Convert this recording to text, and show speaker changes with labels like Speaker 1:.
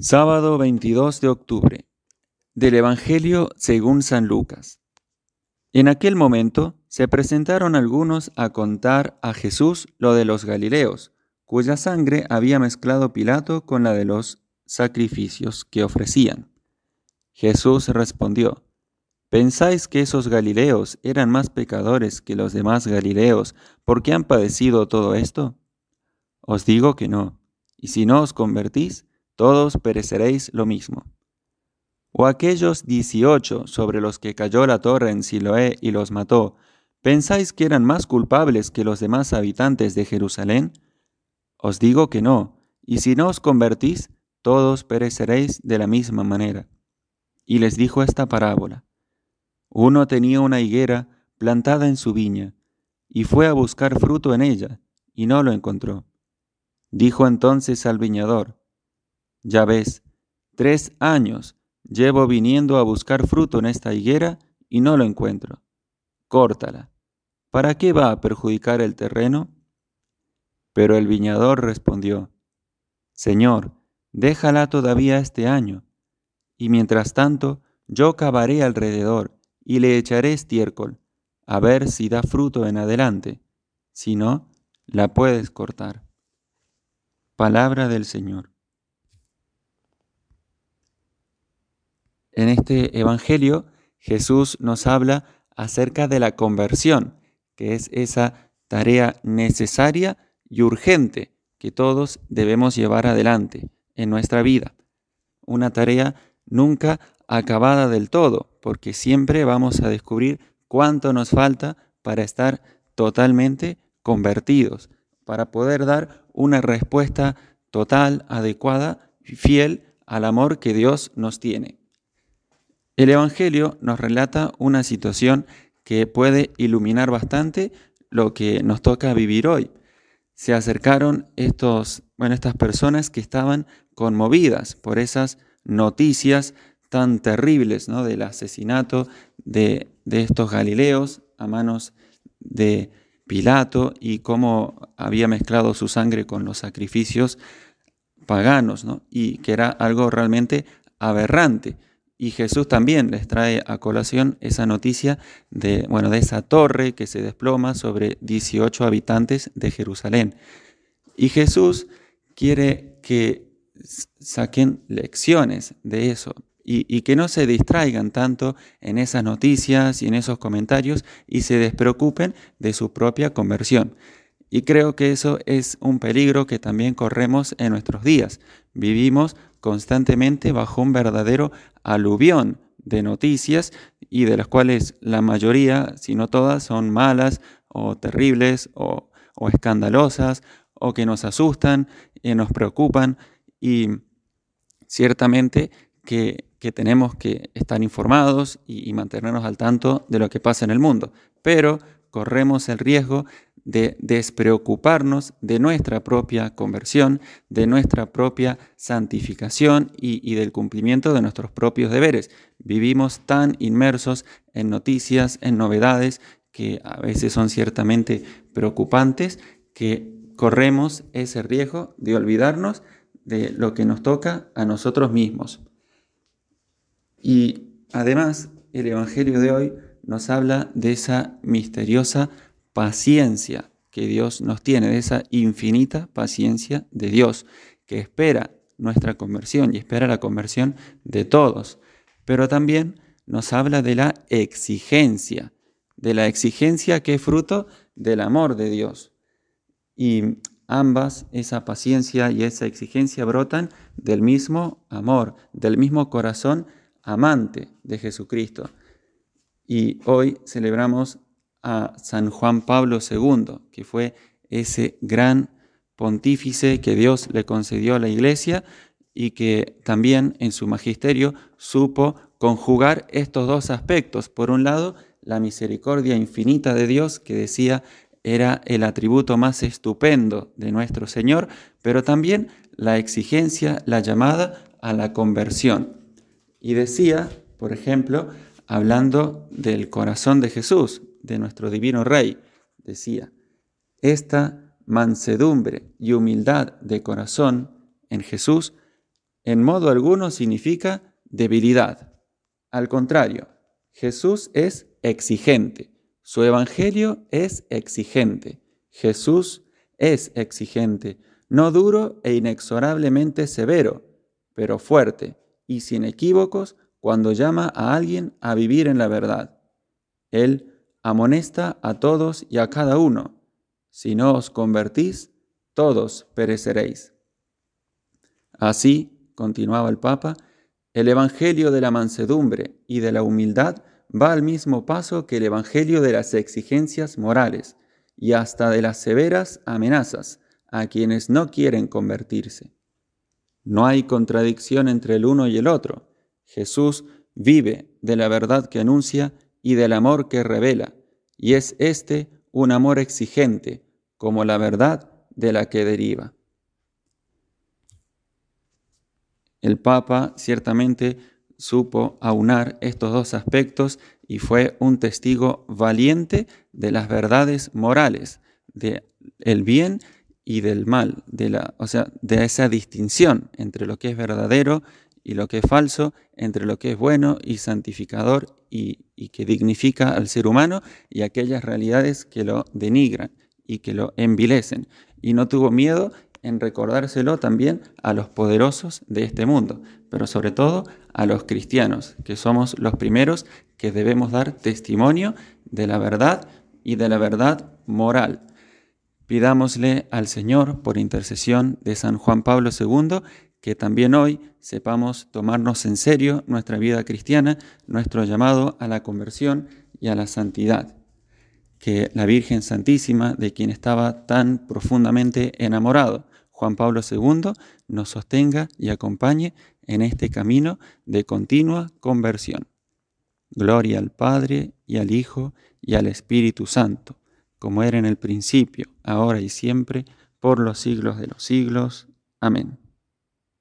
Speaker 1: Sábado 22 de octubre del Evangelio según San Lucas. En aquel momento se presentaron algunos a contar a Jesús lo de los Galileos, cuya sangre había mezclado Pilato con la de los sacrificios que ofrecían. Jesús respondió, ¿Pensáis que esos Galileos eran más pecadores que los demás Galileos porque han padecido todo esto? Os digo que no, y si no os convertís, todos pereceréis lo mismo. O aquellos dieciocho sobre los que cayó la torre en Siloé y los mató, ¿pensáis que eran más culpables que los demás habitantes de Jerusalén? Os digo que no, y si no os convertís, todos pereceréis de la misma manera. Y les dijo esta parábola. Uno tenía una higuera plantada en su viña, y fue a buscar fruto en ella, y no lo encontró. Dijo entonces al viñador, ya ves, tres años llevo viniendo a buscar fruto en esta higuera y no lo encuentro. Córtala. ¿Para qué va a perjudicar el terreno? Pero el viñador respondió, Señor, déjala todavía este año, y mientras tanto yo cavaré alrededor y le echaré estiércol, a ver si da fruto en adelante. Si no, la puedes cortar. Palabra del Señor. En este Evangelio Jesús nos habla acerca de la conversión, que es esa tarea necesaria y urgente que todos debemos llevar adelante en nuestra vida. Una tarea nunca acabada del todo, porque siempre vamos a descubrir cuánto nos falta para estar totalmente convertidos, para poder dar una respuesta total, adecuada, fiel al amor que Dios nos tiene. El Evangelio nos relata una situación que puede iluminar bastante lo que nos toca vivir hoy. Se acercaron estos, bueno, estas personas que estaban conmovidas por esas noticias tan terribles ¿no? del asesinato de, de estos Galileos a manos de Pilato y cómo había mezclado su sangre con los sacrificios paganos, ¿no? y que era algo realmente aberrante. Y Jesús también les trae a colación esa noticia de, bueno, de esa torre que se desploma sobre 18 habitantes de Jerusalén. Y Jesús quiere que saquen lecciones de eso y, y, que no se distraigan tanto en esas noticias y en esos comentarios y se despreocupen de su propia conversión. Y creo que eso es un peligro que también corremos en nuestros días. Vivimos constantemente bajo un verdadero aluvión de noticias y de las cuales la mayoría, si no todas, son malas o terribles o, escandalosas o que nos asustan y nos preocupan y ciertamente que, tenemos que estar informados y mantenernos al tanto de lo que pasa en el mundo, pero corremos el riesgo de despreocuparnos de nuestra propia conversión, de nuestra propia santificación y, del cumplimiento de nuestros propios deberes. Vivimos tan inmersos en noticias, en novedades, que a veces son ciertamente preocupantes, que corremos ese riesgo de olvidarnos de lo que nos toca a nosotros mismos. Y además, el Evangelio de hoy nos habla de esa misteriosa paciencia que Dios nos tiene, de esa infinita paciencia de Dios, que espera nuestra conversión y espera la conversión de todos. Pero también nos habla de la exigencia, de la exigencia que es fruto del amor de Dios. Y ambas, esa paciencia y esa exigencia, brotan del mismo amor, del mismo corazón amante de Jesucristo. Y hoy celebramos a San Juan Pablo II, que fue ese gran pontífice que Dios le concedió a la iglesia y que también en su magisterio supo conjugar estos dos aspectos. Por un lado, la misericordia infinita de Dios, que decía era el atributo más estupendo de nuestro Señor, pero también la exigencia, la llamada a la conversión. Y decía, por ejemplo, hablando del corazón de Jesús, de nuestro divino Rey, decía, esta mansedumbre y humildad de corazón en Jesús en modo alguno significa debilidad. Al contrario, Jesús es exigente. Su evangelio es exigente. Jesús es exigente, no duro e inexorablemente severo, pero fuerte y sin equívocos cuando llama a alguien a vivir en la verdad. Él amonesta a todos y a cada uno. Si no os convertís, todos pereceréis. Así, continuaba el Papa, el Evangelio de la mansedumbre y de la humildad va al mismo paso que el Evangelio de las exigencias morales y hasta de las severas amenazas a quienes no quieren convertirse. No hay contradicción entre el uno y el otro. Jesús vive de la verdad que anuncia y del amor que revela, y es este un amor exigente, como la verdad de la que deriva. El Papa ciertamente supo aunar estos dos aspectos y fue un testigo valiente de las verdades morales, de el bien y del mal, de la, o sea, de esa distinción entre lo que es verdadero y lo que es falso, entre lo que es bueno y santificador y, que dignifica al ser humano y aquellas realidades que lo denigran y que lo envilecen. Y no tuvo miedo en recordárselo también a los poderosos de este mundo, pero sobre todo a los cristianos, que somos los primeros que debemos dar testimonio de la verdad y de la verdad moral. Pidámosle al Señor, por intercesión de San Juan Pablo II, que también hoy sepamos tomarnos en serio nuestra vida cristiana, nuestro llamado a la conversión y a la santidad que la Virgen Santísima, de quien estaba tan profundamente enamorado, Juan Pablo II, nos sostenga y acompañe en este camino de continua conversión. Gloria al Padre y al Hijo y al Espíritu Santo, como era en el principio, ahora y siempre, por los siglos de los siglos. Amén.